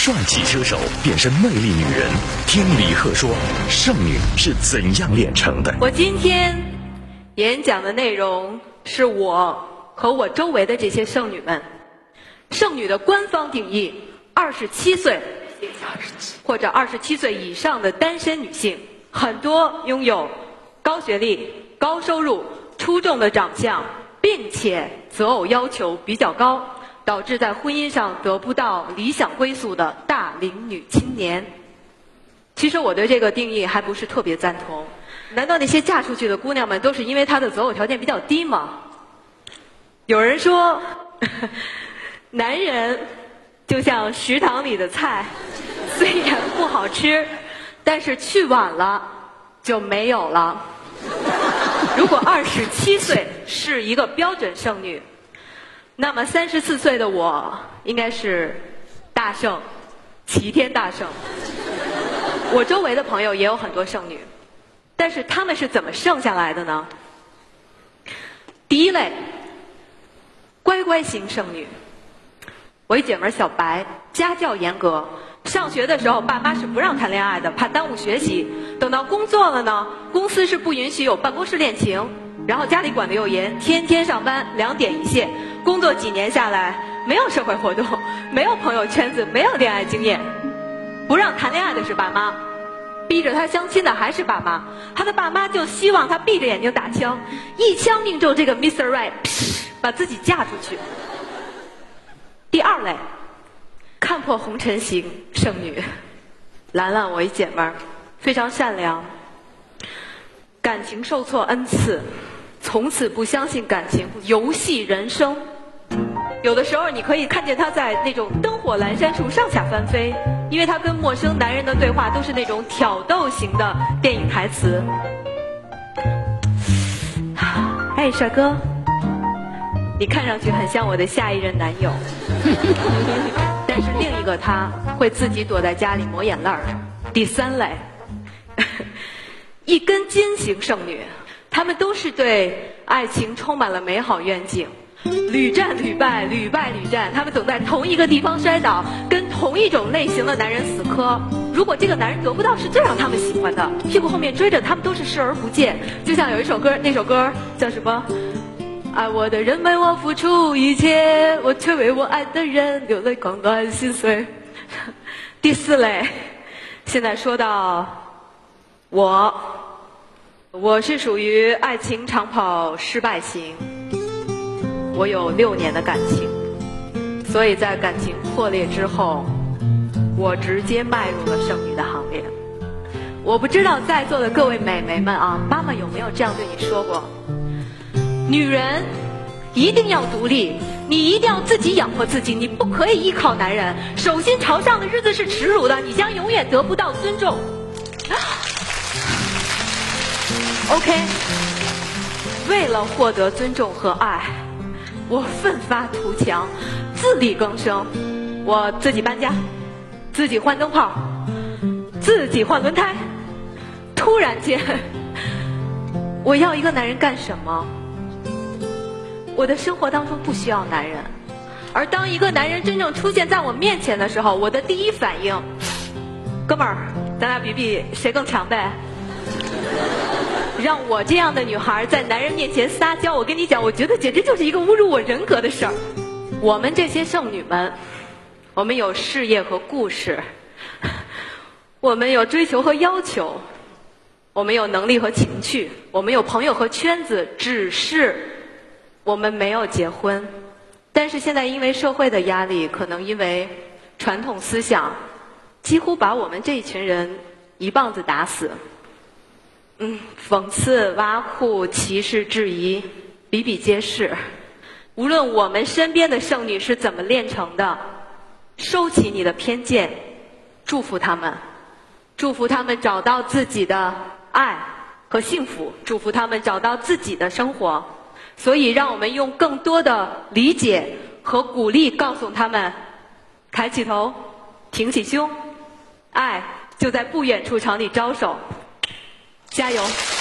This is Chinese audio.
帅气车手变身魅力女人，听李贺说，剩女是怎样炼成的？我今天演讲的内容是我和我周围的这些剩女们，剩女的官方定义：二十七岁或者二十七岁以上的单身女性，很多拥有高学历、高收入、出众的长相，并且择偶要求比较高。导致在婚姻上得不到理想归宿的大龄女青年。其实我对这个定义还不是特别赞同。难道那些嫁出去的姑娘们都是因为她的择偶条件比较低吗？有人说，男人就像食堂里的菜，虽然不好吃，但是去晚了就没有了。如果二十七岁是一个标准剩女。那么三十四岁的我应该是大圣，齐天大圣。我周围的朋友也有很多剩女，但是他们是怎么剩下来的呢？第一类，乖乖型剩女。我一姐们小白，家教严格，上学的时候爸妈是不让谈恋爱的，怕耽误学习。等到工作了呢，公司是不允许有办公室恋情。然后家里管的又严，天天上班，两点一线。工作几年下来，没有社会活动，没有朋友圈子，没有恋爱经验。不让谈恋爱的是爸妈，逼着他相亲的还是爸妈。他的爸妈就希望他闭着眼睛打枪，一枪命中这个 Mr. Right，把自己嫁出去。第二类，看破红尘型剩女，兰兰，我一姐们儿，非常善良，感情受挫 n 次。从此不相信感情，游戏人生。有的时候你可以看见他在那种灯火阑珊处上下翻飞，因为他跟陌生男人的对话都是那种挑逗型的电影台词。哎，帅哥，你看上去很像我的下一任男友。但是另一个他会自己躲在家里抹眼泪儿。第三类，一根筋型剩女。他们都是对爱情充满了美好愿景，屡战屡败，屡败屡战。他们总在同一个地方摔倒，跟同一种类型的男人死磕。如果这个男人得不到是最让他们喜欢的，屁股后面追着他们都是视而不见。就像有一首歌，那首歌叫什么？爱我的人为我付出一切，我却为我爱的人流泪狂乱心碎。第四类，现在说到我。我是属于爱情长跑失败型，我有六年的感情，所以在感情破裂之后，我直接迈入了剩女的行列。我不知道在座的各位美眉们啊，妈妈有没有这样对你说过？女人一定要独立，你一定要自己养活自己，你不可以依靠男人。手心朝上的日子是耻辱的，你将永远得不到尊重。OK，为了获得尊重和爱，我奋发图强，自力更生。我自己搬家，自己换灯泡，自己换轮胎。突然间，我要一个男人干什么？我的生活当中不需要男人，而当一个男人真正出现在我面前的时候，我的第一反应，哥们儿，咱俩比比谁更强呗。让我这样的女孩在男人面前撒娇，我跟你讲，我觉得简直就是一个侮辱我人格的事儿。我们这些剩女们，我们有事业和故事，我们有追求和要求，我们有能力和情趣，我们有朋友和圈子，只是我们没有结婚。但是现在因为社会的压力，可能因为传统思想，几乎把我们这一群人一棒子打死。嗯，讽刺、挖苦、歧视、质疑，比比皆是。无论我们身边的剩女是怎么炼成的，收起你的偏见，祝福他们，祝福他们找到自己的爱和幸福，祝福他们找到自己的生活。所以，让我们用更多的理解和鼓励，告诉他们：抬起头，挺起胸，爱就在不远处朝你招手。加油！